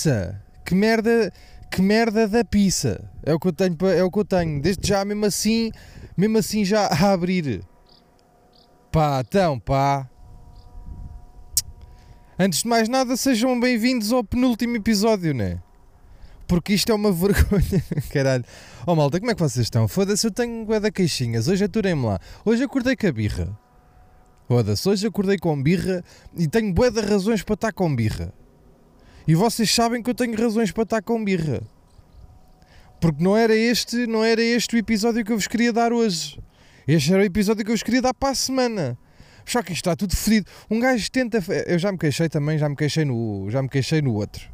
pizza. Que merda. Que merda da pizza. É o que eu tenho, é o que eu tenho. Desde já, mesmo assim, mesmo assim já a abrir. Pá, então, pá. Antes de mais nada, sejam bem-vindos ao penúltimo episódio, né? Porque isto é uma vergonha, caralho. Oh malta, como é que vocês estão? Foda-se, eu tenho bué da queixinhas. Hoje aturei-me lá. Hoje acordei com a birra. Foda-se, hoje acordei com birra e tenho bué de razões para estar com birra. E vocês sabem que eu tenho razões para estar com birra. Porque não era este, não era este o episódio que eu vos queria dar hoje. Este era o episódio que eu vos queria dar para a semana. Só que isto está tudo fedido. Um gajo tenta. Eu já me queixei também, já me queixei no, já me queixei no outro.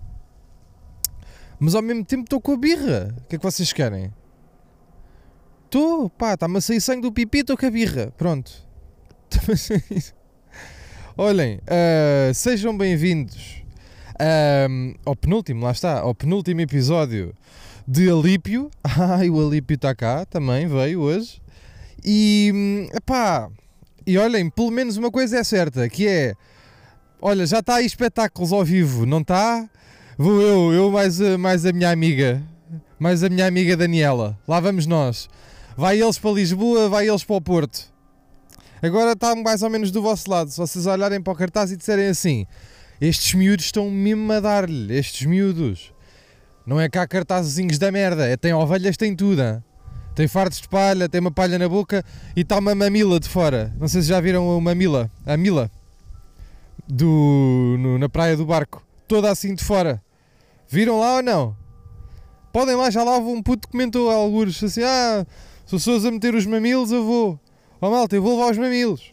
Mas ao mesmo tempo estou com a birra. O que é que vocês querem? Estou, pá, está-me a sair sangue do pipi, estou com a birra. Pronto. Olhem, uh, sejam bem-vindos um, ao penúltimo, lá está, ao penúltimo episódio de Alípio. Ai, o Alípio está cá também, veio hoje. E, pá, e olhem, pelo menos uma coisa é certa, que é, olha, já está aí espetáculos ao vivo, não está? Vou eu, eu mais, a, mais a minha amiga, mais a minha amiga Daniela. Lá vamos nós. Vai eles para Lisboa, vai eles para o Porto. Agora está mais ou menos do vosso lado. Se vocês olharem para o cartaz e disserem assim: estes miúdos estão mesmo a dar-lhe, estes miúdos. Não é cá cartazinhos da merda, é tem ovelhas, tem tudo. Hein? Tem fartos de palha, tem uma palha na boca e está uma mamila de fora. Não sei se já viram uma mamila, a mila do, no, na praia do barco, toda assim de fora. Viram lá ou não? Podem lá, já lá um puto comentou alguns assim: Ah, se eu sou a meter os mamilos, eu vou. Ó oh, malta, eu vou levar os mamilos.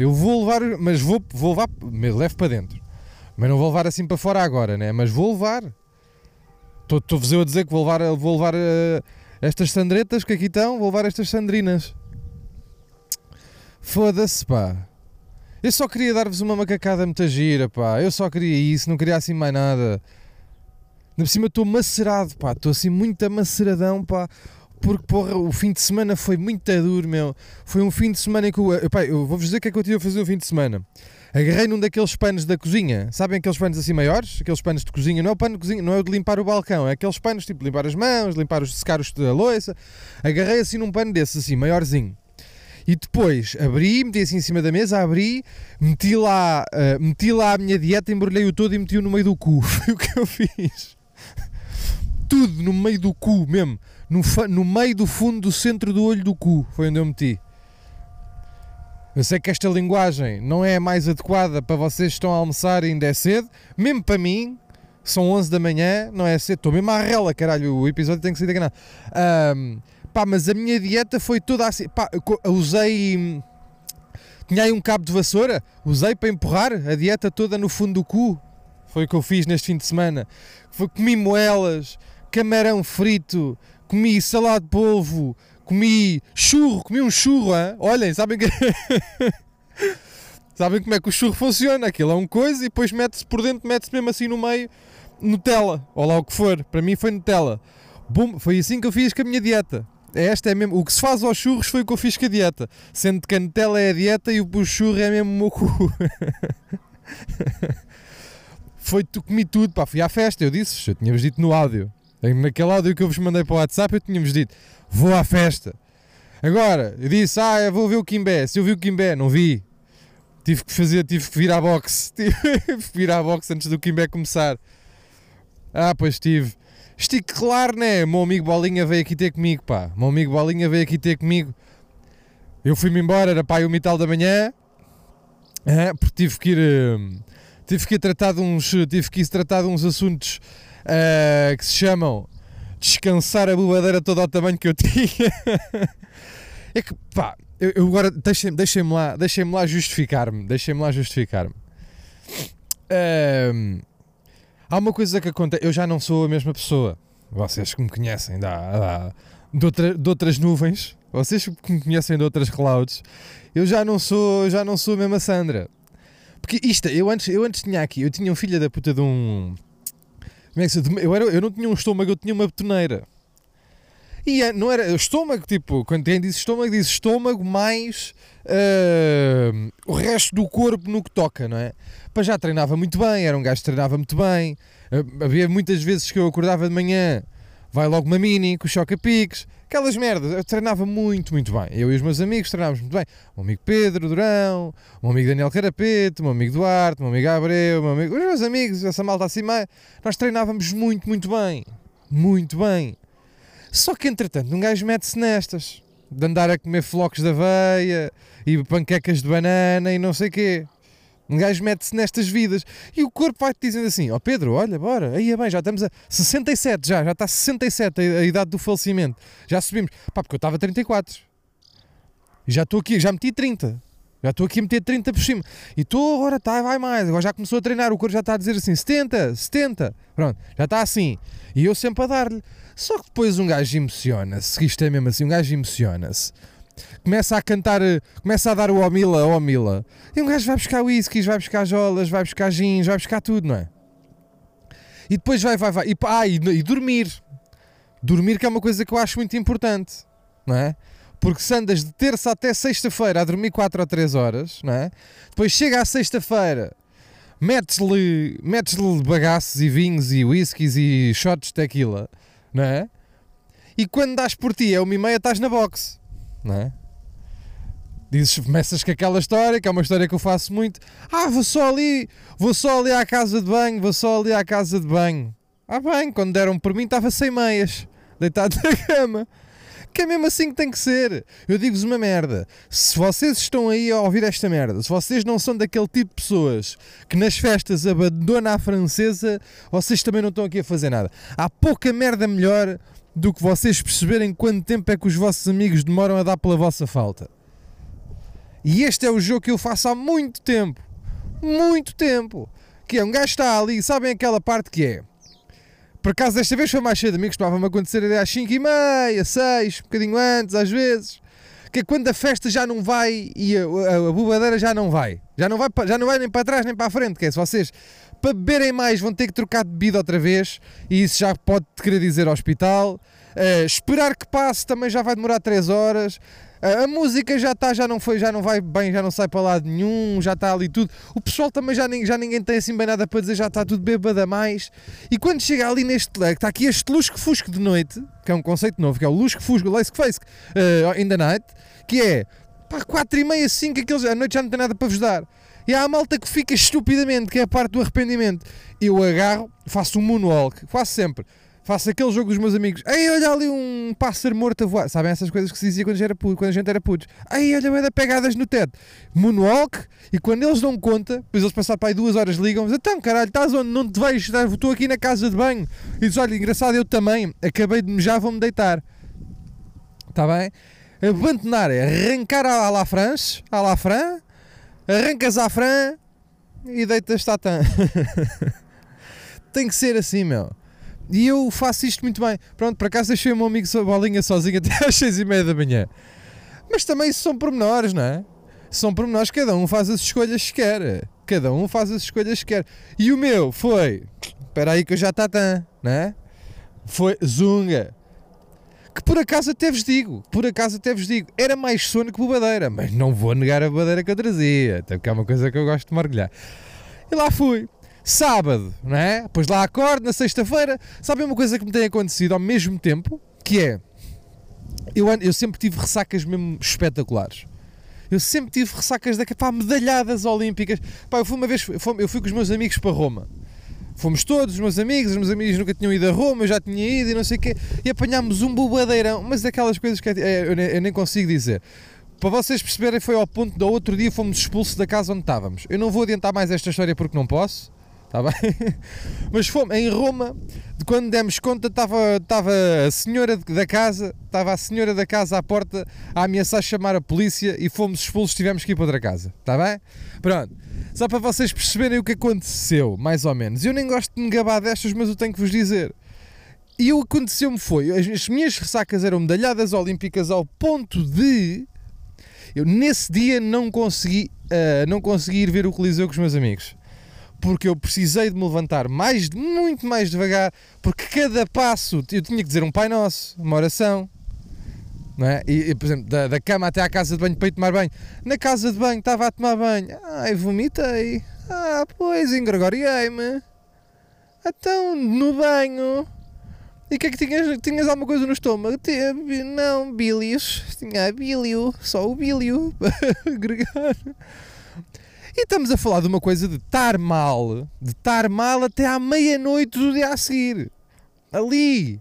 Eu vou levar, mas vou, vou levar, me levo para dentro. Mas não vou levar assim para fora agora, né? Mas vou levar. Estou-vos eu a dizer que vou levar, vou levar uh, estas sandretas que aqui estão, vou levar estas sandrinas. Foda-se, pá. Eu só queria dar-vos uma macacada muito gira, pá. Eu só queria isso, não queria assim mais nada. Na cima estou macerado, pá. Estou assim muito amaceradão, pá. Porque, porra, o fim de semana foi muito duro, meu. Foi um fim de semana em que eu. Pá, eu vou-vos dizer o que é que eu tive a fazer o fim de semana. Agarrei num daqueles panos da cozinha. Sabem aqueles panos assim maiores? Aqueles panos de cozinha. Não é o pano de cozinha, não é o de limpar o balcão. É aqueles panos tipo limpar as mãos, limpar os secar os da louça. Agarrei assim num pano desses, assim, maiorzinho. E depois abri, meti assim em cima da mesa, abri, meti lá, uh, meti lá a minha dieta, embrulhei-o todo e meti-o no meio do cu. Foi o que eu fiz. Tudo no meio do cu mesmo no, no meio do fundo do centro do olho do cu. Foi onde eu meti. Eu sei que esta linguagem não é a mais adequada para vocês que estão a almoçar e ainda é cedo. Mesmo para mim, são 11 da manhã, não é cedo. Estou mesmo à rela, caralho. O episódio tem que ser enganado. Um, pá, mas a minha dieta foi toda assim. Pá, usei. Tinha aí um cabo de vassoura, usei para empurrar a dieta toda no fundo do cu. Foi o que eu fiz neste fim de semana. Foi, comi moelas, camarão frito, comi salado de polvo, comi churro, comi um churro, hein? olhem, sabem que... sabem como é que o churro funciona? Aquilo é um coisa e depois mete-se por dentro, mete-se mesmo assim no meio, Nutella, ou lá o que for, para mim foi Nutella. Bum, foi assim que eu fiz com a minha dieta. Esta é mesmo, o que se faz aos churros foi o que eu fiz com a dieta, sendo que a Nutella é a dieta e o churro é mesmo o meu cu. foi, comi tudo, pá, fui à festa, eu disse, eu tinha-vos dito no áudio. Naquele áudio que eu vos mandei para o WhatsApp, eu tínhamos dito: vou à festa. Agora, eu disse: ah, eu vou ver o Kimbé. Se eu vi o Kimbé, não vi. Tive que fazer, tive que vir à boxe. Tive que vir à boxe antes do Kimbé começar. Ah, pois tive. Estive claro, né? Meu amigo Bolinha veio aqui ter comigo, pá. Meu amigo Bolinha veio aqui ter comigo. Eu fui-me embora, era pai o mital da manhã. Ah, porque tive que ir. Uh, tive que ir tratar de uns. Tive que ir tratar de uns assuntos uh, que se chamam Descansar a bobadeira toda ao tamanho que eu tinha. é que, pá, eu, eu agora deixem-me deixem lá, deixem lá justificar-me. Deixem-me lá justificar-me. Uh, há uma coisa que acontece. Eu já não sou a mesma pessoa. Vocês que me conhecem dá, dá, de, outra, de outras nuvens, vocês que me conhecem de outras clouds, eu já não sou, já não sou a mesma Sandra. Porque isto, eu antes, eu antes tinha aqui, eu tinha um filho da puta de um como é que se eu, era, eu não tinha um estômago, eu tinha uma betoneira. E é- não era estômago, tipo, quando quem diz estômago, diz estômago mais uh, o resto do corpo no que toca, não é? Pá, já treinava muito bem, era um gajo que treinava muito bem. Uh, havia muitas vezes que eu acordava de manhã, vai logo uma mini com choca-piques, aquelas merdas. Eu treinava muito, muito bem. Eu e os meus amigos treinávamos muito bem. O meu amigo Pedro Durão, o meu amigo Daniel Carapeto, o meu amigo Duarte, o meu amigo Abreu, meu amigo... os meus amigos, essa malta assim, nós treinávamos muito, muito bem. Muito bem. Só que entretanto, um gajo mete-se nestas de andar a comer flocos de aveia e panquecas de banana e não sei quê. Um gajo mete-se nestas vidas e o corpo vai-te dizendo assim: Ó Pedro, olha, bora, aí é bem, já estamos a 67, já, já está 67 a, a idade do falecimento, já subimos. Pá, porque eu estava a 34 e já estou aqui, já meti 30. Já estou aqui a meter 30 por cima. E estou agora, tá, vai mais. Agora já começou a treinar. O corpo já está a dizer assim: 70, 70. Pronto, já está assim. E eu sempre a dar-lhe. Só que depois um gajo emociona-se. Isto é mesmo assim: um gajo emociona-se. Começa a cantar, eh, começa a dar o Omila, Omila. E um gajo vai buscar whiskies, vai buscar jolas, vai buscar gins, vai buscar tudo, não é? E depois vai, vai, vai. E, ah, e, e dormir. Dormir que é uma coisa que eu acho muito importante, não é? Porque se andas de terça até sexta-feira a dormir 4 ou 3 horas, não é? Depois chega à sexta-feira, metes-lhe metes bagaços e vinhos e whiskies e shots de tequila, não é? E quando dás por ti, é uma e meia, estás na boxe, não é? Dizes, começas com aquela história, que é uma história que eu faço muito. Ah, vou só ali, vou só ali à casa de banho, vou só ali à casa de banho. Ah, bem, quando deram por mim estava sem meias, deitado na cama. Que é mesmo assim que tem que ser. Eu digo-vos uma merda. Se vocês estão aí a ouvir esta merda, se vocês não são daquele tipo de pessoas que nas festas abandona a francesa, vocês também não estão aqui a fazer nada. Há pouca merda melhor do que vocês perceberem quanto tempo é que os vossos amigos demoram a dar pela vossa falta. E este é o jogo que eu faço há muito tempo. Muito tempo. Que é um gajo está ali, sabem aquela parte que é? Por acaso desta vez foi mais cedo, amigos, costumava-me acontecer às 5 e meia, 6, um bocadinho antes, às vezes. Que quando a festa já não vai e a, a, a bobadeira já não vai. Já não vai, já não vai nem para trás nem para a frente. Que é se vocês para beberem mais vão ter que trocar de bebida outra vez e isso já pode querer dizer hospital. Eh, esperar que passe também já vai demorar 3 horas. Eh, a música já está, já não foi, já não vai bem, já não sai para lado nenhum, já está ali tudo. O pessoal também já, já ninguém tem assim bem nada para dizer, já está tudo bêbado a mais. E quando chega ali neste leque, está aqui este lusco-fusco de noite, que é um conceito novo, que é o lusco-fusco, o lace-face uh, in the night, que é pá, 4 e meia, 5, aqueles, a noite já não tem nada para vos dar. E há a malta que fica estupidamente, que é a parte do arrependimento. Eu agarro, faço um moonwalk, faço sempre. Faço aquele jogo dos meus amigos. Ei, olha ali um pássaro morto a voar. Sabem essas coisas que se dizia quando, a gente era puto, quando a gente era putos. Ei, olha, vai pegadas no teto. Moonwalk. E quando eles dão conta, depois eles passar para aí duas horas ligam então caralho, estás onde? Não te? Estás- Estou aqui na casa de banho. E diz, olha, engraçado, eu também. Acabei de mejar, vou-me deitar. Está bem? Abandonar é arrancar à la France, à la Fran, arrancas à Fran e deitas-te à. Tem que ser assim, meu. E eu faço isto muito bem. Pronto, por acaso deixei o meu amigo so- bolinha sozinho até às seis e meia da manhã. Mas também isso são pormenores, não é? São pormenores, cada um faz as escolhas que quer. Cada um faz as escolhas que quer. E o meu foi. Espera aí que eu já está tan, não é? Foi Zunga. Que por acaso até vos digo, por acaso até vos digo, era mais sono que bobadeira, mas não vou negar a bobadeira que eu trazia, até porque é uma coisa que eu gosto de mergulhar. E lá fui. Sábado, não é? Depois lá acordo, na sexta-feira. Sabem uma coisa que me tem acontecido ao mesmo tempo? Que é. Eu, eu sempre tive ressacas mesmo espetaculares. Eu sempre tive ressacas da pá, medalhadas olímpicas. Pá, eu fui uma vez, eu fui com os meus amigos para Roma. Fomos todos, os meus amigos, os meus amigos nunca tinham ido a Roma, eu já tinha ido e não sei o quê, e apanhámos um bobadeirão, mas daquelas coisas que é, eu, nem, eu nem consigo dizer. Para vocês perceberem, foi ao ponto do outro dia fomos expulsos da casa onde estávamos. Eu não vou adiantar mais esta história porque não posso, está bem? Mas fomos em Roma, quando demos conta, estava, estava a senhora da casa, estava a senhora da casa à porta a ameaçar chamar a polícia e fomos expulsos, tivemos que ir para outra casa, está bem? Pronto. Só para vocês perceberem o que aconteceu, mais ou menos. Eu nem gosto de me gabar destas, mas eu tenho que vos dizer. E o que aconteceu-me foi, as, as minhas ressacas eram medalhadas olímpicas ao ponto de eu nesse dia não consegui, ah, não consegui ir ver o Coliseu com os meus amigos. Porque eu precisei de me levantar mais, muito mais devagar, porque cada passo eu tinha que dizer um Pai Nosso, uma oração. Não é? e, e, por exemplo, da, da, cama até à casa de banho para ir tomar banho. Na casa de banho estava a tomar banho. Ai, vomitei. Ah, pois, engregoriei-me. Então, no banho. E o que é que tinhas? Tinhas alguma coisa no estômago? Não, bílios. Tinha bílio. Só o bílio. Agregar. E estamos a falar de uma coisa de estar mal. De estar mal até à meia-noite do dia a seguir. Ali.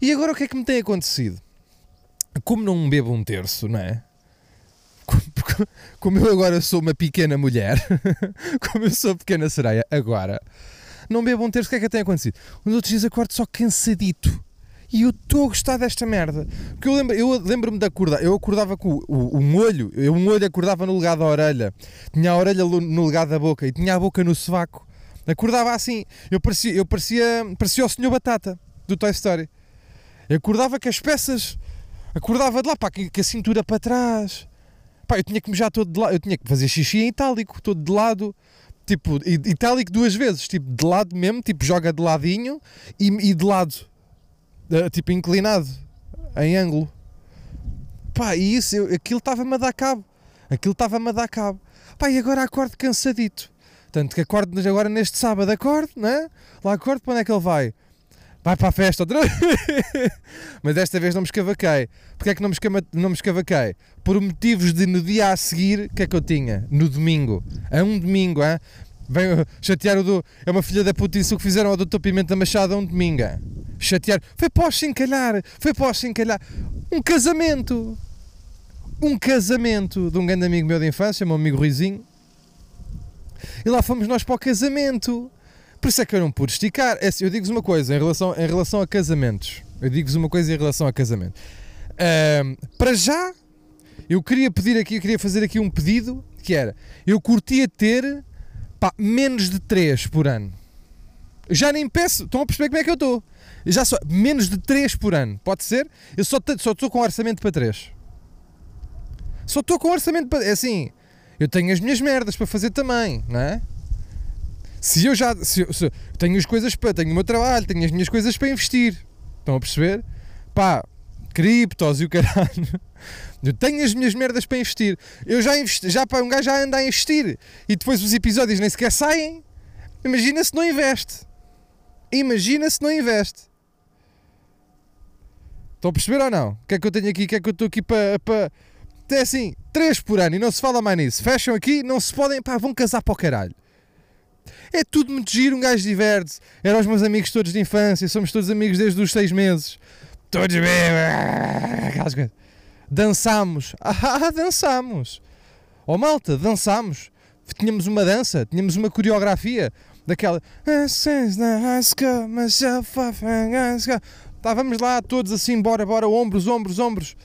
E agora o que é que me tem acontecido? Como não bebo um terço, não é? Como eu agora sou uma pequena mulher, como eu sou pequena sereia, agora não bebo um terço, o que é que tem acontecido? Nos outros dias acordo só cansadito. E eu estou a gostar desta merda. Porque eu lembro-me eu lembro de acordar. Eu acordava com o, o, um olho. Eu, um olho acordava no lugar da orelha. Tinha a orelha no lugar da boca. E tinha a boca no sovaco. Acordava assim. Eu parecia, eu parecia, parecia o Senhor Batata do Toy Story. Eu acordava com as peças. Acordava de lá, pá, com a cintura para trás. Pá, eu tinha que mejar todo de lado. Eu tinha que fazer xixi em itálico, todo de lado tipo, itálico duas vezes, tipo, de lado mesmo, tipo, joga de ladinho e, e de lado, tipo, inclinado, em ângulo. Pá, e isso, eu, aquilo estava-me a dar cabo, aquilo estava-me a dar cabo. Pá, e agora acordo cansadito. Tanto que acordo agora neste sábado, acordo, né? Lá acordo, para onde é que ele vai? Vai para a festa outra vez. Mas desta vez não me escavaquei. Porquê é que não me, escama, não me escavaquei? Por motivos de no dia a seguir, o que é que eu tinha? No domingo. A um domingo, hein? Vem chatear o do. É uma filha da puta isso que fizeram ao Dr. Pimenta Machado a um domingo. Chatear. Foi pós se encalhar. Foi pós se encalhar. Um casamento. Um casamento de um grande amigo meu de infância, meu amigo Ruizinho. E lá fomos nós para o casamento. Por isso é que eu não pude esticar. É assim, eu digo-vos uma coisa em relação, em relação a casamentos. Eu digo-vos uma coisa em relação a casamento. Um, para já, eu queria pedir aqui, eu queria fazer aqui um pedido que era, eu curtia ter pá, menos de 3 por ano. Já nem peço, estão a perceber como é que eu estou. Já só menos de 3 por ano, pode ser? Eu só estou com orçamento para 3. Só estou com orçamento para. É assim, eu tenho as minhas merdas para fazer também, não é? Se eu já se eu, se tenho as coisas para, tenho o meu trabalho, tenho as minhas coisas para investir, estão a perceber? Pá, criptos e o caralho. Eu tenho as minhas merdas para investir. Eu já investi, já para um gajo já anda a investir e depois os episódios nem sequer saem. Imagina se não investe. Imagina se não investe. Estão a perceber ou não? O que é que eu tenho aqui? O que é que eu estou aqui para, para. É assim, 3 por ano e não se fala mais nisso. Fecham aqui, não se podem. Pá, vão casar para o caralho. É tudo muito giro, um gajo diverte-se. Eram os meus amigos todos de infância, somos todos amigos desde os seis meses. Todos bem. Aquelas coisas. Dançámos. Ah, dançámos. Oh malta, dançámos. Tínhamos uma dança, tínhamos uma coreografia daquela. Estávamos lá todos assim, bora, bora, ombros, ombros, ombros.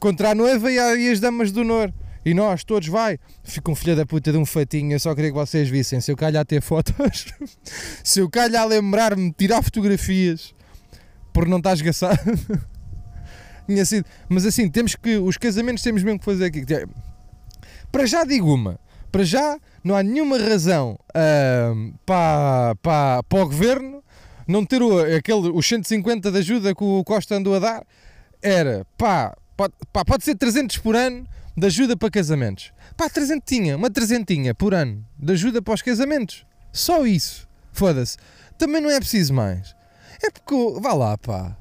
Contra a noiva e as damas do Nor. E nós, todos, vai. Fica um filho da puta de um fatinho. Eu só queria que vocês vissem. Se eu calhar ter fotos, se eu calhar lembrar-me de tirar fotografias por não estar esgaçado. Tinha sido. Mas assim, temos que. Os casamentos temos mesmo que fazer aqui. Para já digo uma. Para já não há nenhuma razão uh, para, para, para o governo não ter o, aquele, os 150 de ajuda que o Costa andou a dar. Era pá, pode, pá, pode ser 300 por ano de ajuda para casamentos. Pá, trezentinha, uma trezentinha por ano de ajuda para os casamentos. Só isso. Foda-se. Também não é preciso mais. É porque, vá lá, pá.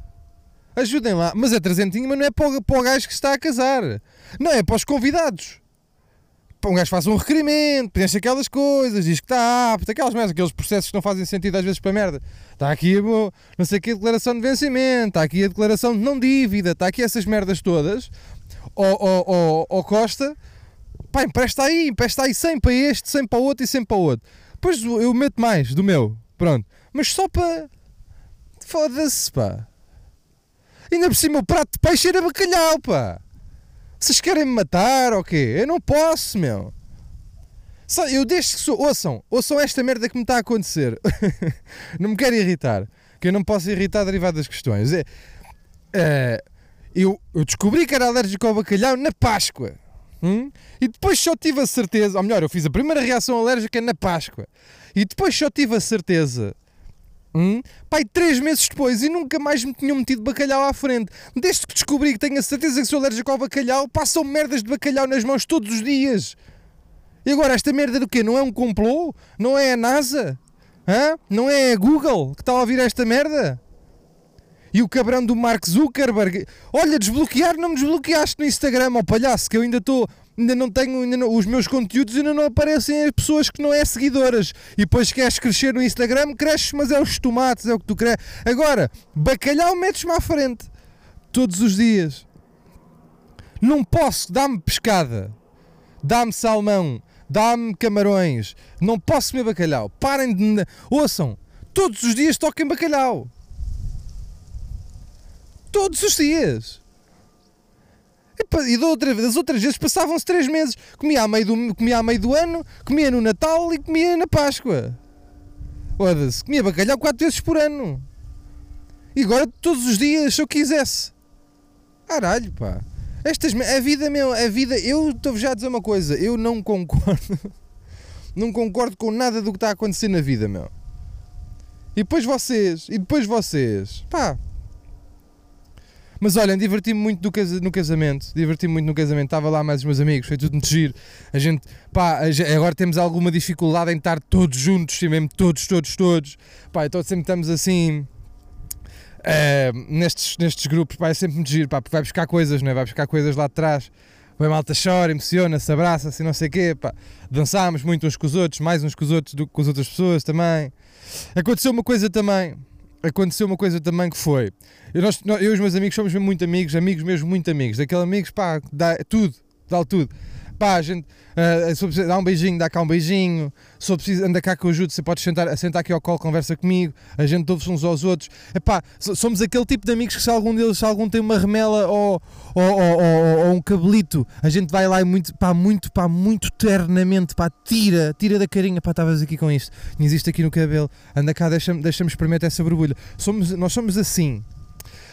Ajudem lá. Mas é trezentinha, mas não é para o, para o gajo que está a casar. Não, é para os convidados. Um gajo faz um requerimento, preenche aquelas coisas, diz que está apto, aquelas merdas, aqueles processos que não fazem sentido às vezes para merda. Está aqui não sei que, a declaração de vencimento, está aqui a declaração de não dívida, está aqui essas merdas todas ao, Costa, pá, empresta aí, empresta aí 100 para este, 100 para o outro e 100 para o outro. Depois eu meto mais do meu, pronto. Mas só para. Foda-se, pá. Ainda por cima o prato de peixe era bacalhau, pá. Vocês querem me matar ou quê? Eu não posso, meu. Eu deixo que sou. Ouçam, ouçam esta merda que me está a acontecer. não me quero irritar. Que eu não posso irritar derivado das questões. É, é, eu, eu descobri que era alérgico ao bacalhau na Páscoa. Hum? E depois só tive a certeza, ou melhor, eu fiz a primeira reação alérgica na Páscoa. E depois só tive a certeza Hum? Pai, três meses depois e nunca mais me tinham metido bacalhau à frente. Desde que descobri que tenho a certeza que sou alérgico ao bacalhau, passam merdas de bacalhau nas mãos todos os dias. E agora, esta merda do quê? Não é um complô? Não é a NASA? Hã? Não é a Google que está a ouvir esta merda? E o cabrão do Mark Zuckerberg. Olha, desbloquear, não me desbloqueaste no Instagram, ó palhaço, que eu ainda estou ainda não tenho, ainda não, os meus conteúdos ainda não aparecem as pessoas que não é seguidoras. E depois queres crescer no Instagram, cresces, mas é os tomates, é o que tu queres. Agora, bacalhau metes-me à frente. Todos os dias. Não posso, dá-me pescada. Dá-me salmão. Dá-me camarões. Não posso comer bacalhau. Parem de. Ouçam, todos os dias toquem bacalhau. Todos os dias. E, e outra, das outras vezes passavam-se três meses. Comia a, meio do, comia a meio do ano, comia no Natal e comia na Páscoa. Foda-se, comia bacalhau quatro vezes por ano. E agora todos os dias, se eu quisesse. Caralho, pá. Estas, a vida, meu, a vida, eu estou já a dizer uma coisa, eu não concordo. não concordo com nada do que está a acontecer na vida, meu. E depois vocês, e depois vocês, pá, mas olhem, diverti-me muito no casamento. Diverti-me muito no casamento. Estava lá mais os meus amigos, foi tudo muito giro. A gente, pá, agora temos alguma dificuldade em estar todos juntos, sim, mesmo todos, todos, todos. Pá, então sempre estamos assim. Uh, nestes, nestes grupos, pá, é sempre muito giro, pá, porque vai buscar coisas, não é? Vai buscar coisas lá de trás. Vai malta chora, emociona-se, abraça-se, não sei o quê, pá. Dançámos muito uns com os outros, mais uns com os outros do que com as outras pessoas também. Aconteceu uma coisa também aconteceu uma coisa também que foi. Eu, nós, eu e os meus amigos somos muito amigos, amigos mesmo muito amigos. Daqueles amigos, pá, dá tudo, dá tudo. Pá, a gente, uh, dá um beijinho, dá cá um beijinho. Se preciso, anda cá que eu ajudo, você pode sentar, sentar aqui ao colo, conversa comigo. A gente ouve uns aos outros. Epá, somos aquele tipo de amigos que se algum deles, se algum tem uma remela ou, ou, ou, ou, um cabelito, a gente vai lá e muito, pá, muito, pá, muito ternamente, pá, tira, tira da carinha, pá, estavas aqui com isto, não existe aqui no cabelo, anda cá, deixa-me deixa experimentar essa borbulha. Somos, nós somos assim.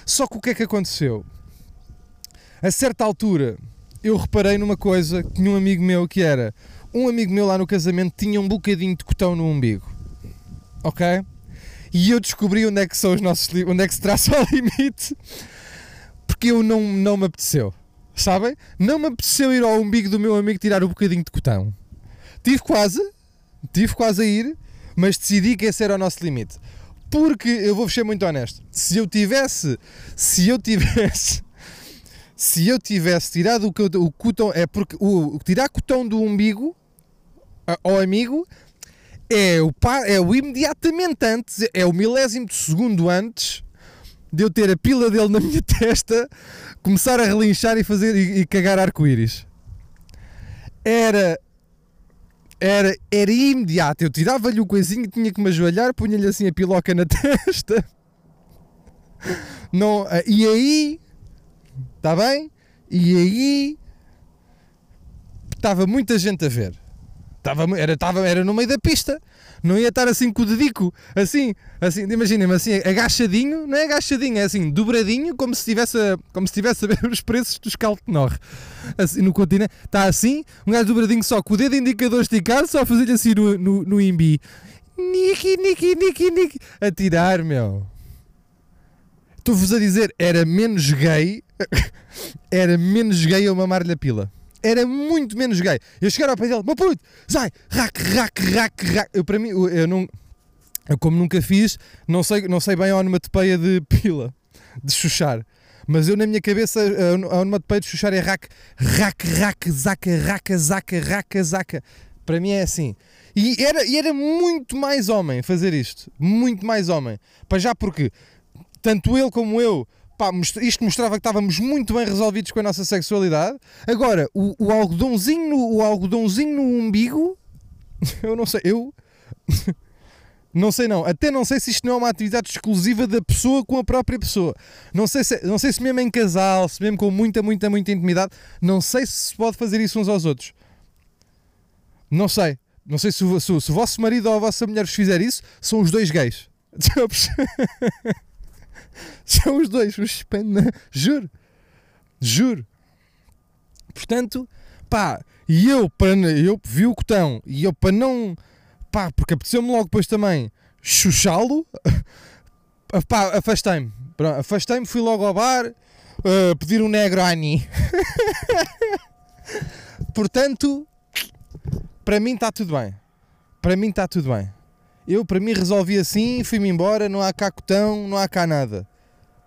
Só que o que é que aconteceu? A certa altura, eu reparei numa coisa que um amigo meu que era um amigo meu lá no casamento tinha um bocadinho de cotão no umbigo, ok? E eu descobri onde é que são os nossos onde é que se traça o limite, porque eu não, não me apeteceu, sabem? Não me apeteceu ir ao umbigo do meu amigo tirar um bocadinho de cotão. Tive quase, tive quase a ir, mas decidi que esse era o nosso limite. Porque eu vou ser muito honesto, se eu tivesse, se eu tivesse se eu tivesse tirado o, o cotão, é porque o, tirar cotão do umbigo ao amigo é o, é o imediatamente antes, é o milésimo de segundo antes de eu ter a pila dele na minha testa, começar a relinchar e fazer e, e cagar arco-íris. Era era, era imediato. Eu tirava-lhe o coisinho, tinha que me ajoelhar, punha-lhe assim a piloca na testa. Não, e aí Está bem? E aí estava muita gente a ver. Estava, era, estava, era no meio da pista. Não ia estar assim com o dedico, assim, assim, imaginem-me assim, agachadinho, não é agachadinho, é assim, dobradinho, como se estivesse a, como se estivesse a ver os preços dos Caltenor. Assim, no continente, está assim, um gajo dobradinho só, com o dedo indicador esticado, só a fazer-lhe assim no, no, no imbi. Niki, niki, niki, niki, a tirar, meu. Estou-vos a dizer, era menos gay era menos gay eu mamar-lhe a pila. Era muito menos gay. Eu chegar ao pé dele, meu puto, sai, rac, rac, rac, rac. Eu, para mim, eu não. Eu, como nunca fiz, não sei, não sei bem a onomatopeia de pila, de chuchar. Mas eu, na minha cabeça, a onomatopeia de chuchar é rac, rac, rac, zaca, raca, zaca, raca, zaca. Para mim é assim. E era, e era muito mais homem fazer isto. Muito mais homem. Para já porque, tanto ele como eu Pá, isto mostrava que estávamos muito bem resolvidos com a nossa sexualidade. Agora, o, o algodãozinho, o algodãozinho no umbigo, eu não sei, eu não sei não, até não sei se isto não é uma atividade exclusiva da pessoa com a própria pessoa. Não sei se, não sei se mesmo em casal, se mesmo com muita, muita, muita intimidade, não sei se se pode fazer isso uns aos outros. Não sei. Não sei se, se, se o vosso marido ou a vossa mulher vos fizer isso, são os dois gays. São os dois, os Juro. Juro. Portanto, Pá, e eu, para, eu vi o cotão, e eu para não, pá, porque apeteceu-me logo depois também chuchá-lo, pá, afastei-me. Afastei-me, fui logo ao bar uh, pedir um Negroni. Portanto, para mim está tudo bem. Para mim está tudo bem. Eu, para mim, resolvi assim, fui-me embora, não há cá cotão, não há cá nada.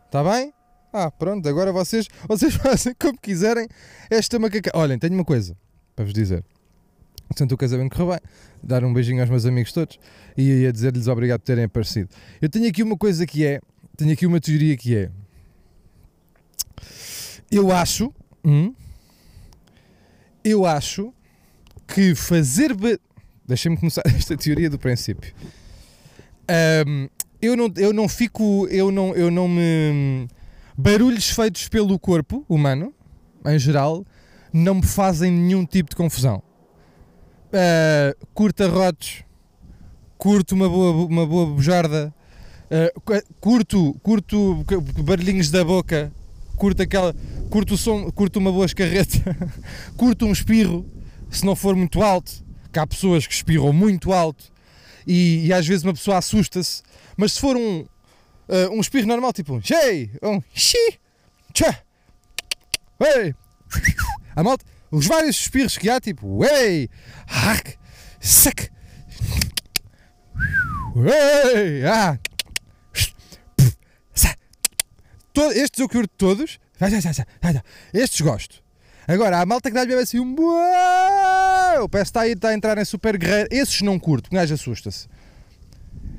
Está bem? Ah, pronto, agora vocês, vocês fazem como quiserem esta macaca. Olhem, tenho uma coisa para vos dizer. Portanto, o casamento correu bem. Dar um beijinho aos meus amigos todos e ia dizer-lhes obrigado por terem aparecido. Eu tenho aqui uma coisa que é, tenho aqui uma teoria que é. Eu acho, hum, eu acho que fazer. Deixem-me começar esta teoria do princípio. Um, eu, não, eu não fico. Eu não, eu não me. Barulhos feitos pelo corpo humano, em geral, não me fazem nenhum tipo de confusão. Uh, curto arrotos, curto uma boa, uma boa bujarda, uh, curto, curto barulhinhos da boca, curto aquela, curto o som, curto uma boa escarreta, curto um espirro, se não for muito alto, que há pessoas que espirram muito alto e, e às vezes uma pessoa assusta-se, mas se for um, uh, um espirro normal, tipo um xei, um xi, tchá, ei, a malta, os vários espirros que há, tipo ei, hack, sac, ei, ah, estes eu curto todos, estes gosto. Agora, a malta que dá-lhe assim um Parece que está a, está a entrar em super guerreiro. Esses não curto, o gajo assusta-se.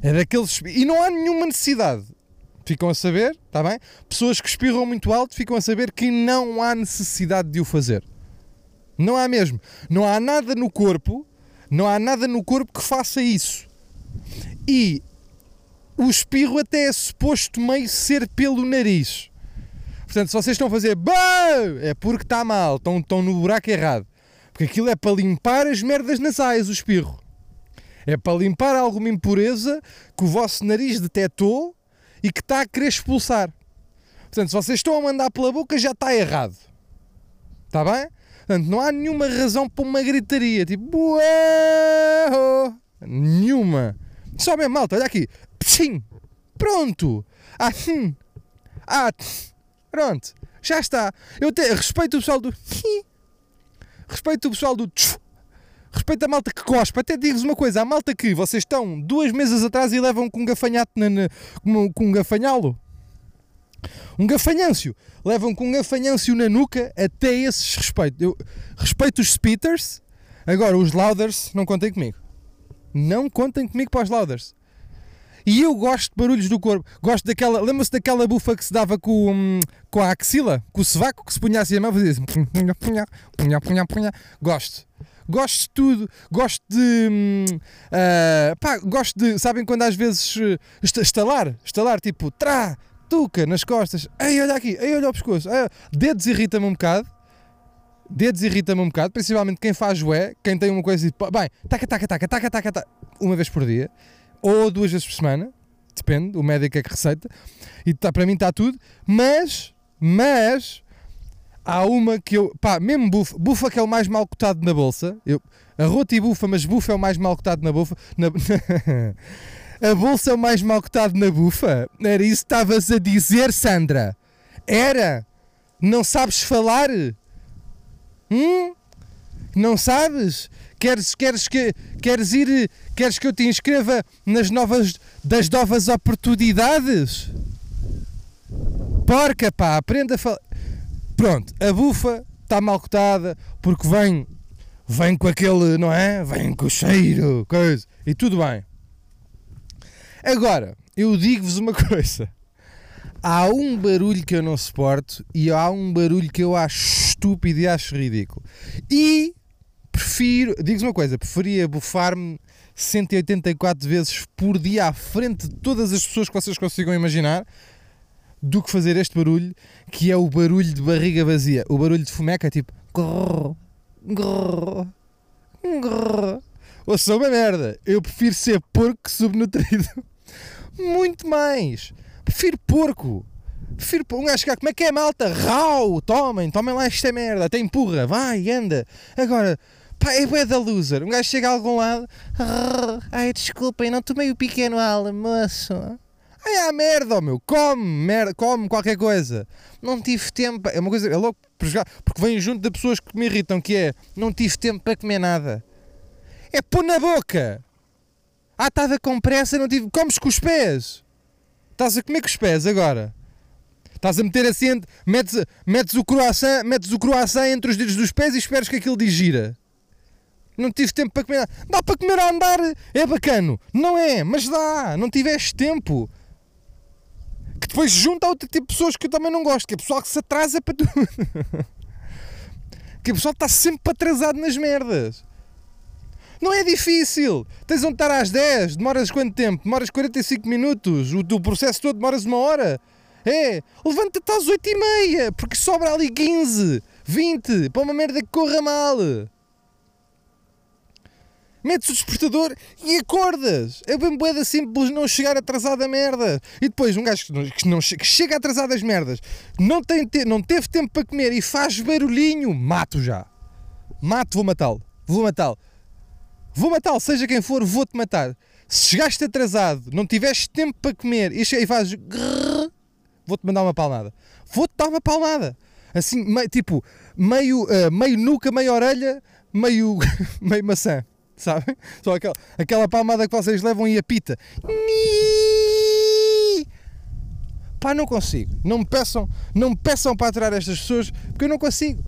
É daqueles. E não há nenhuma necessidade. Ficam a saber, está bem? Pessoas que espirram muito alto ficam a saber que não há necessidade de o fazer. Não há mesmo. Não há nada no corpo, não há nada no corpo que faça isso. E o espirro até é suposto meio ser pelo nariz. Portanto, se vocês estão a fazer é porque está mal, estão, estão no buraco errado. Porque aquilo é para limpar as merdas nasais, o espirro. É para limpar alguma impureza que o vosso nariz detectou e que está a querer expulsar. Portanto, se vocês estão a mandar pela boca, já está errado. Está bem? Portanto, não há nenhuma razão para uma gritaria. Tipo, nenhuma. Só mesmo, malta, olha aqui. Psim. Pronto. Ah, hum. Ah, Pronto, já está. Eu te, respeito o pessoal do. respeito o pessoal do. Respeito a malta que cospe. Até digo-vos uma coisa: a malta que vocês estão duas mesas atrás e levam com um gafanhato na, na, com, com um gafanhalo. Um gafanhâncio. Levam com um gafanhâncio na nuca. Até esses respeito. Eu respeito os speeters. Agora, os louders, não contem comigo. Não contem comigo para os louders. E eu gosto de barulhos do corpo. Gosto daquela. Lembra-se daquela bufa que se dava com, hum, com a axila? Com o sovaco que se punha assim a mão fazia assim. Punha, punha, punha, punha, punha. Gosto. Gosto de tudo. Gosto de. Uh, pá, gosto de. Sabem quando às vezes. Uh, estalar? Estalar tipo. Trá! Tuca nas costas. Ei, olha aqui. Ei, olha o pescoço. Ei, dedos irrita-me um bocado. Dedos irrita-me um bocado, principalmente quem faz ué, quem tem uma coisa tipo, bem, taca, taca, taca, taca, taca, taca, uma vez por dia ou duas vezes por semana, depende, o médico é que receita, e tá, para mim está tudo, mas, mas, há uma que eu, pá, mesmo bufa, bufa que é o mais mal cotado na bolsa, eu, arroto e bufa, mas bufa é o mais mal cotado na bufa, na, a bolsa é o mais mal cotado na bufa, era isso que estavas a dizer, Sandra, era, não sabes falar, hum? Não sabes? Queres, queres, que, queres ir, queres que eu te inscreva nas novas, das novas oportunidades? Porca, pá, aprenda a falar. Pronto, a bufa está mal cotada porque vem, vem com aquele, não é? Vem com o cheiro, coisa, e tudo bem. Agora, eu digo-vos uma coisa. Há um barulho que eu não suporto e há um barulho que eu acho estúpido e acho ridículo. E prefiro, digo-vos uma coisa, preferia bufar-me 184 vezes por dia à frente de todas as pessoas que vocês consigam imaginar do que fazer este barulho, que é o barulho de barriga vazia. O barulho de fumeca é tipo. Grrr, grrr, grrr. Ou sou uma merda. Eu prefiro ser porco subnutrido. Muito mais. Prefiro porco. Prefiro um gajo chegar, como é que é, malta? Rau, tomem, tomem lá esta merda, até empurra, vai, anda. Agora, pá, é bué da loser. Um gajo chega a algum lado, ai, desculpem, não tomei o pequeno almoço. Ai, a merda, oh, meu, come, merda, come qualquer coisa. Não tive tempo, é uma coisa, é louco, porque vem junto de pessoas que me irritam, que é, não tive tempo para comer nada. É pôr na boca. Ah, estava com pressa, não tive, comes com os pés. Estás a comer com os pés agora. Estás a meter assim, metes, metes, o croissant, metes o croissant entre os dedos dos pés e esperas que aquilo digira. Não tive tempo para comer. Dá para comer a andar, é bacano. Não é, mas dá. Não tiveste tempo. Que depois junta outro tipo de pessoas que eu também não gosto, que é pessoal que se atrasa para tudo. que é pessoal está sempre atrasado nas merdas. Não é difícil. Tens onde estar às 10, demoras quanto tempo? Demoras 45 minutos. O, o processo todo demoras uma hora. É, levanta-te às 8 e meia, porque sobra ali 15, 20, para uma merda que corra mal. Metes o despertador e acordas. É bem boeda simples não chegar atrasado a merda. E depois um gajo que, não, que, não, que chega atrasado às merdas, não, tem, não teve tempo para comer e faz barulhinho, mato já. Mato, vou matá-lo. Vou matá-lo. Vou matá-lo, seja quem for, vou-te matar. Se chegaste atrasado, não tiveste tempo para comer e fazes vou-te mandar uma palmada. Vou-te dar uma palmada. Assim, meio, tipo, meio, uh, meio nuca, meio orelha, meio, meio maçã. Sabem? Só aquela, aquela palmada que vocês levam e apita. Pá, não consigo. Não me peçam, não me peçam para atirar estas pessoas porque eu não consigo.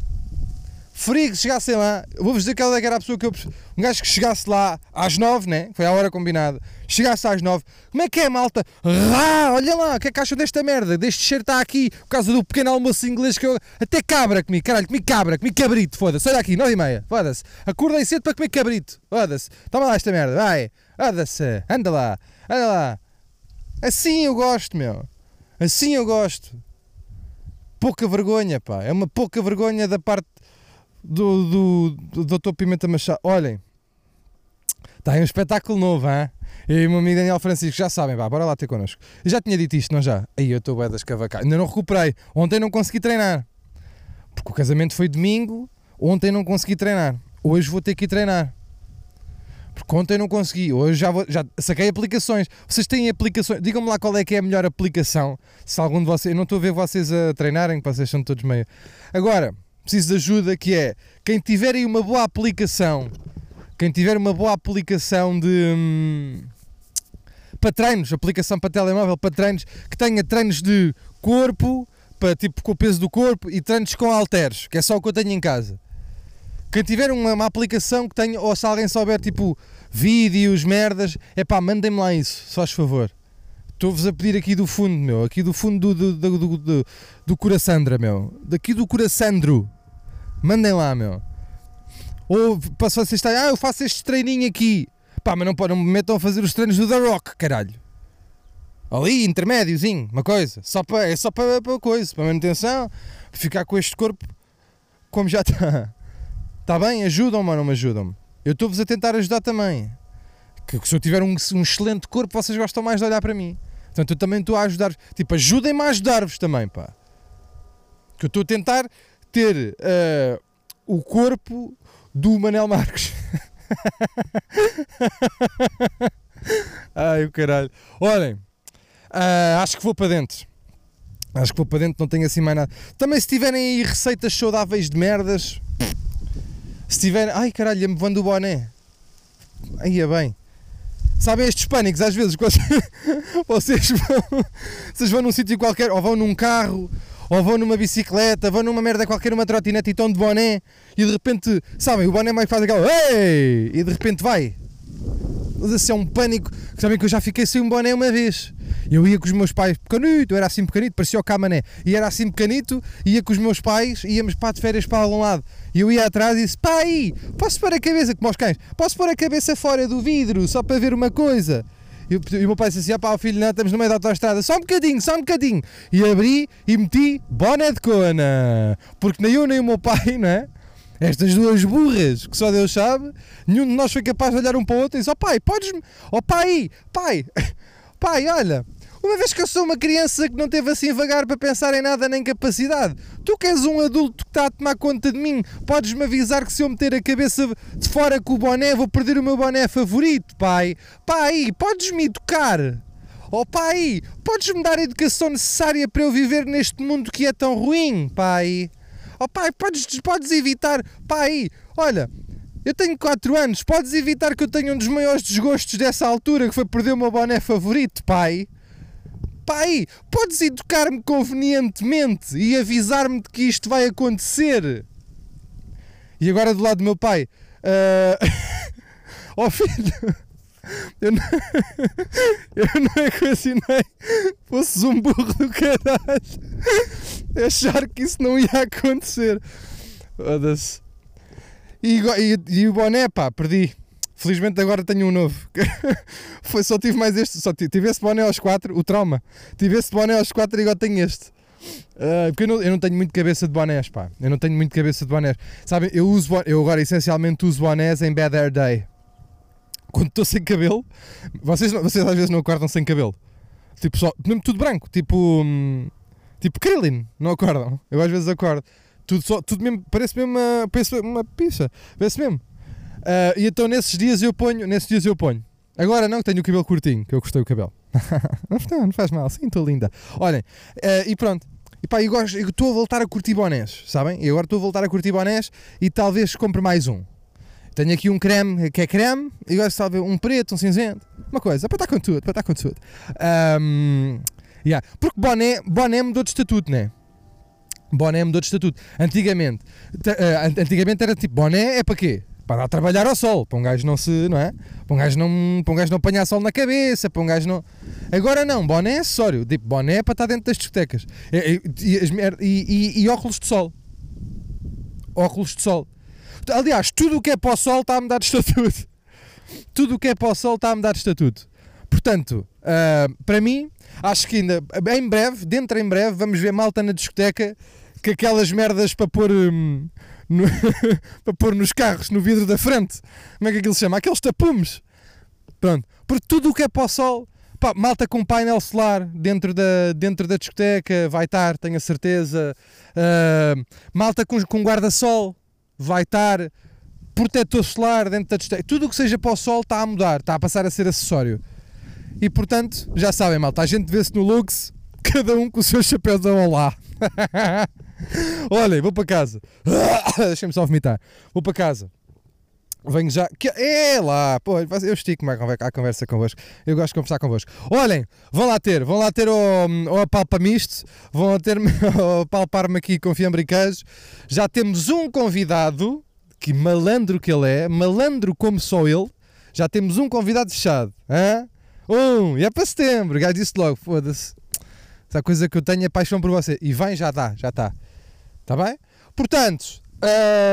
Frigo, chegassem lá, vou-vos dizer que ela era a pessoa que eu. Um gajo que chegasse lá às 9, né? Foi a hora combinada. Chegasse às 9, como é que é, malta? Rá, olha lá, o que é que acham desta merda? Deste cheiro está aqui, por causa do pequeno almoço inglês que eu. Até cabra comi, caralho, comi cabra, comi cabrito, foda-se. Olha aqui, 9 e meia, foda-se. Acordei cedo para comer cabrito, foda-se. Toma lá esta merda, vai, foda-se, anda lá, anda lá. Assim eu gosto, meu. Assim eu gosto. Pouca vergonha, pá. É uma pouca vergonha da parte do, do, do Dr. Pimenta Machado. Olhem, está aí um espetáculo novo, hein? E o meu amigo Daniel Francisco já sabem, vá, bora lá ter connosco. Eu já tinha dito isto, não já? Aí eu estou bem das cavacas. Ainda não recuperei. Ontem não consegui treinar. Porque o casamento foi domingo, ontem não consegui treinar. Hoje vou ter que ir treinar. Porque ontem não consegui, hoje já, vou, já saquei aplicações. Vocês têm aplicações? Digam-me lá qual é que é a melhor aplicação. Se algum de vocês. Eu não estou a ver vocês a treinarem, que vocês são todos meio. Agora, preciso de ajuda, que é quem tiver aí uma boa aplicação, quem tiver uma boa aplicação de hum, para treinos, aplicação para telemóvel para treinos, que tenha treinos de corpo, para tipo com o peso do corpo e treinos com halteres, que é só o que eu tenho em casa. Quem tiver uma, uma aplicação que tenha, ou se alguém souber tipo vídeos, merdas, é pá, mandem-me lá isso, só faz favor. Estou-vos a pedir aqui do fundo, meu, aqui do fundo do, do, do, do, do meu, daqui do Coraçandro, Mandem lá, meu. Ou se vocês estarem, ah, eu faço este treininho aqui. Pá, mas não, não me metam a fazer os treinos do The Rock, caralho. Ali, intermédiozinho, uma coisa. Só para, é só para, para coisa, para manutenção. Para ficar com este corpo como já está. Está bem? Ajudam-me ou não me ajudam-me? Eu estou-vos a tentar ajudar também. Que se eu tiver um, um excelente corpo, vocês gostam mais de olhar para mim. Portanto, eu também estou a ajudar. Tipo, ajudem-me a ajudar-vos também, pá. Que eu estou a tentar ter uh, o corpo do Manel Marques. Ai, o caralho. Olhem, uh, acho que vou para dentro. Acho que vou para dentro, não tenho assim mais nada. Também se tiverem aí receitas saudáveis de merdas, se tiverem. Ai caralho, me vando o boné. Aí é bem. Sabem estes pânicos, às vezes, vocês vão, vocês vão num sítio qualquer, ou vão num carro, ou vão numa bicicleta, vão numa merda qualquer, uma trotinete e estão de boné e de repente, sabem, o boné mais faz aquela Ei! e de repente vai. Assim é um pânico. Sabem que eu já fiquei sem um boné uma vez. Eu ia com os meus pais pequenito, era assim pequenito, parecia o Camané. E era assim pequenito, ia com os meus pais, íamos para de férias para algum lado. E eu ia atrás e disse: Pai, posso pôr a cabeça, como aos cães, posso pôr a cabeça fora do vidro só para ver uma coisa? E, e o meu pai disse assim: ah pá, filho, não, estamos no meio da autostrada, só um bocadinho, só um bocadinho. E abri e meti boné de cona. Porque nem eu nem o meu pai, não é? Estas duas burras, que só Deus sabe, nenhum de nós foi capaz de olhar um para o outro e dizer: oh pai, podes-me, oh pai, pai, pai, olha, Uma vez que eu sou uma criança que não teve assim vagar para pensar em nada nem capacidade. Tu que és um adulto que está a tomar conta de mim, podes-me avisar que se eu meter a cabeça de fora com o boné vou perder o meu boné favorito, pai. Pai, podes-me educar. Oh pai, podes-me dar a educação necessária para eu viver neste mundo que é tão ruim, pai? Oh pai, podes, podes evitar. Pai, olha, eu tenho 4 anos, podes evitar que eu tenha um dos maiores desgostos dessa altura, que foi perder o meu boné favorito, pai? Pai, podes educar-me convenientemente e avisar-me de que isto vai acontecer? E agora do lado do meu pai, uh... oh filho, eu não, eu não equacionei fosses um burro do caralho achar que isso não ia acontecer. Foda-se. E, e, e, o boné, pá, perdi. Felizmente agora tenho um novo. Foi, só tive mais este. Só tive, esse boné aos 4, o trauma. Tive esse boné aos 4 e agora tenho este. Uh, porque eu não, eu não, tenho muito cabeça de bonés, pá. Eu não tenho muito cabeça de bonés. Sabem, eu uso eu agora essencialmente uso bonés em bad hair day. Quando estou sem cabelo, vocês, vocês às vezes não acordam sem cabelo. Tipo, só, tudo branco, tipo. Hum, tipo Krillin, não acordam? Eu às vezes acordo. Tudo, só, tudo mesmo, parece mesmo uma, parece uma picha. Parece mesmo. Uh, e então nesses dias eu ponho, nesses dias eu ponho. Agora não, que tenho o cabelo curtinho, que eu gostei do cabelo. não, não faz mal, sim, estou linda. Olhem, uh, e pronto. E pá, eu estou a voltar a curtir bonés, sabem? E agora estou a voltar a curtir bonés e talvez compre mais um. Tenho aqui um creme que é creme, e agora talvez um preto, um cinzento, uma coisa, para estar com tudo, para estar com tudo. Um, yeah. Porque boné, boné mudou de estatuto, não é? boné mudou de estatuto. Antigamente, uh, antigamente era tipo, boné é para quê? Para dar a trabalhar ao sol, para um gajo não se, não é? Para um gajo não, para um gajo não apanhar sol na cabeça, para um gajo não... Agora não, boné é acessório, tipo, boné é para estar dentro das discotecas. E, e, e, e óculos de sol. Óculos de sol. Aliás, tudo o que é para o sol está a mudar de estatuto. Tudo o que é para o sol está a mudar de estatuto. Portanto, uh, para mim, acho que ainda em breve, dentro em breve, vamos ver malta na discoteca que aquelas merdas para pôr. Hum, no, para pôr nos carros, no vidro da frente. Como é que aquilo se chama? Aqueles tapumes. Pronto. Porque tudo o que é para o sol, pá, malta com painel solar dentro da, dentro da discoteca vai estar, tenho a certeza. Uh, malta com, com guarda-sol vai estar. Protetor solar dentro da discoteca. Tudo o que seja para o sol está a mudar, está a passar a ser acessório. E portanto, já sabem, malta, a gente vê-se no Lux, cada um com o seu chapéuzão lá. Olhem, vou para casa. Deixa-me só vomitar. Vou para casa. Venho já. Que... É lá, pô, eu estico mais a conversa convosco. Eu gosto de conversar convosco. Olhem, vão lá ter, vão lá ter o, o apalpa misto, vão lá ter palpar-me aqui com fiambre e. Já temos um convidado, que malandro que ele é, malandro como só ele. Já temos um convidado fechado. Hã? Um, e é para setembro. O gajo disse logo: foda-se. Essa coisa que eu tenho é paixão por você. E vem, já está, já está. Está bem? Portanto,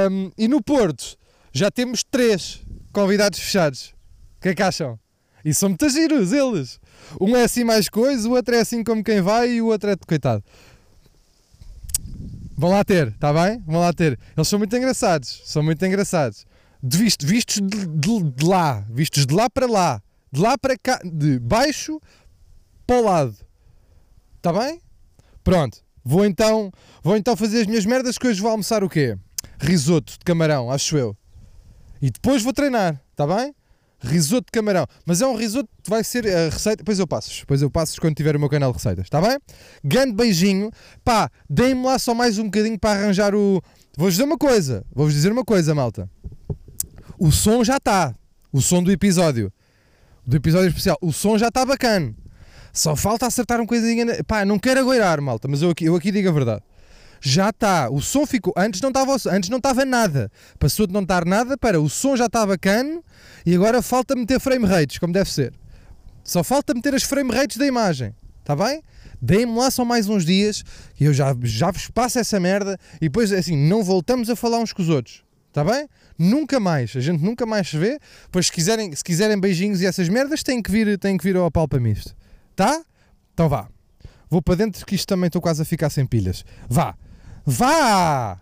um, e no Porto já temos três convidados fechados. O que é que acham? E são muitos giros eles. Um é assim mais coisa, o outro é assim como quem vai e o outro é de coitado. Vão lá ter, está bem? Vão lá ter. Eles são muito engraçados. São muito engraçados. De visto, vistos de, de, de lá. Vistos de lá para lá. De lá para cá. De baixo para o lado. Está bem? Pronto. Vou então, vou então fazer as minhas merdas que hoje vou almoçar o quê? Risoto de camarão, acho eu. E depois vou treinar, está bem? Risoto de camarão. Mas é um risoto que vai ser a receita. Depois eu passo. Depois eu passo quando tiver o meu canal de receitas. Está bem? Grande beijinho. Pá, deem-me lá só mais um bocadinho para arranjar o. Vou-vos dizer uma coisa. Vou-vos dizer uma coisa, malta. O som já está. O som do episódio. Do episódio especial. O som já está bacana. Só falta acertar um coisinha. Pá, não quero agoirar, malta, mas eu aqui, eu aqui digo a verdade. Já está, o som ficou. Antes não estava antes não estava nada. Passou de não estar nada para o som já estava bacana e agora falta meter frame rates, como deve ser. Só falta meter as frame rates da imagem. Está bem? Deem-me lá só mais uns dias e eu já, já vos passo essa merda e depois assim, não voltamos a falar uns com os outros. Está bem? Nunca mais. A gente nunca mais se vê. Pois se quiserem, se quiserem beijinhos e essas merdas, têm que vir, têm que vir ao palpa misto. Tá? Então vá. Vou para dentro que isto também estou quase a ficar sem pilhas. Vá. Vá!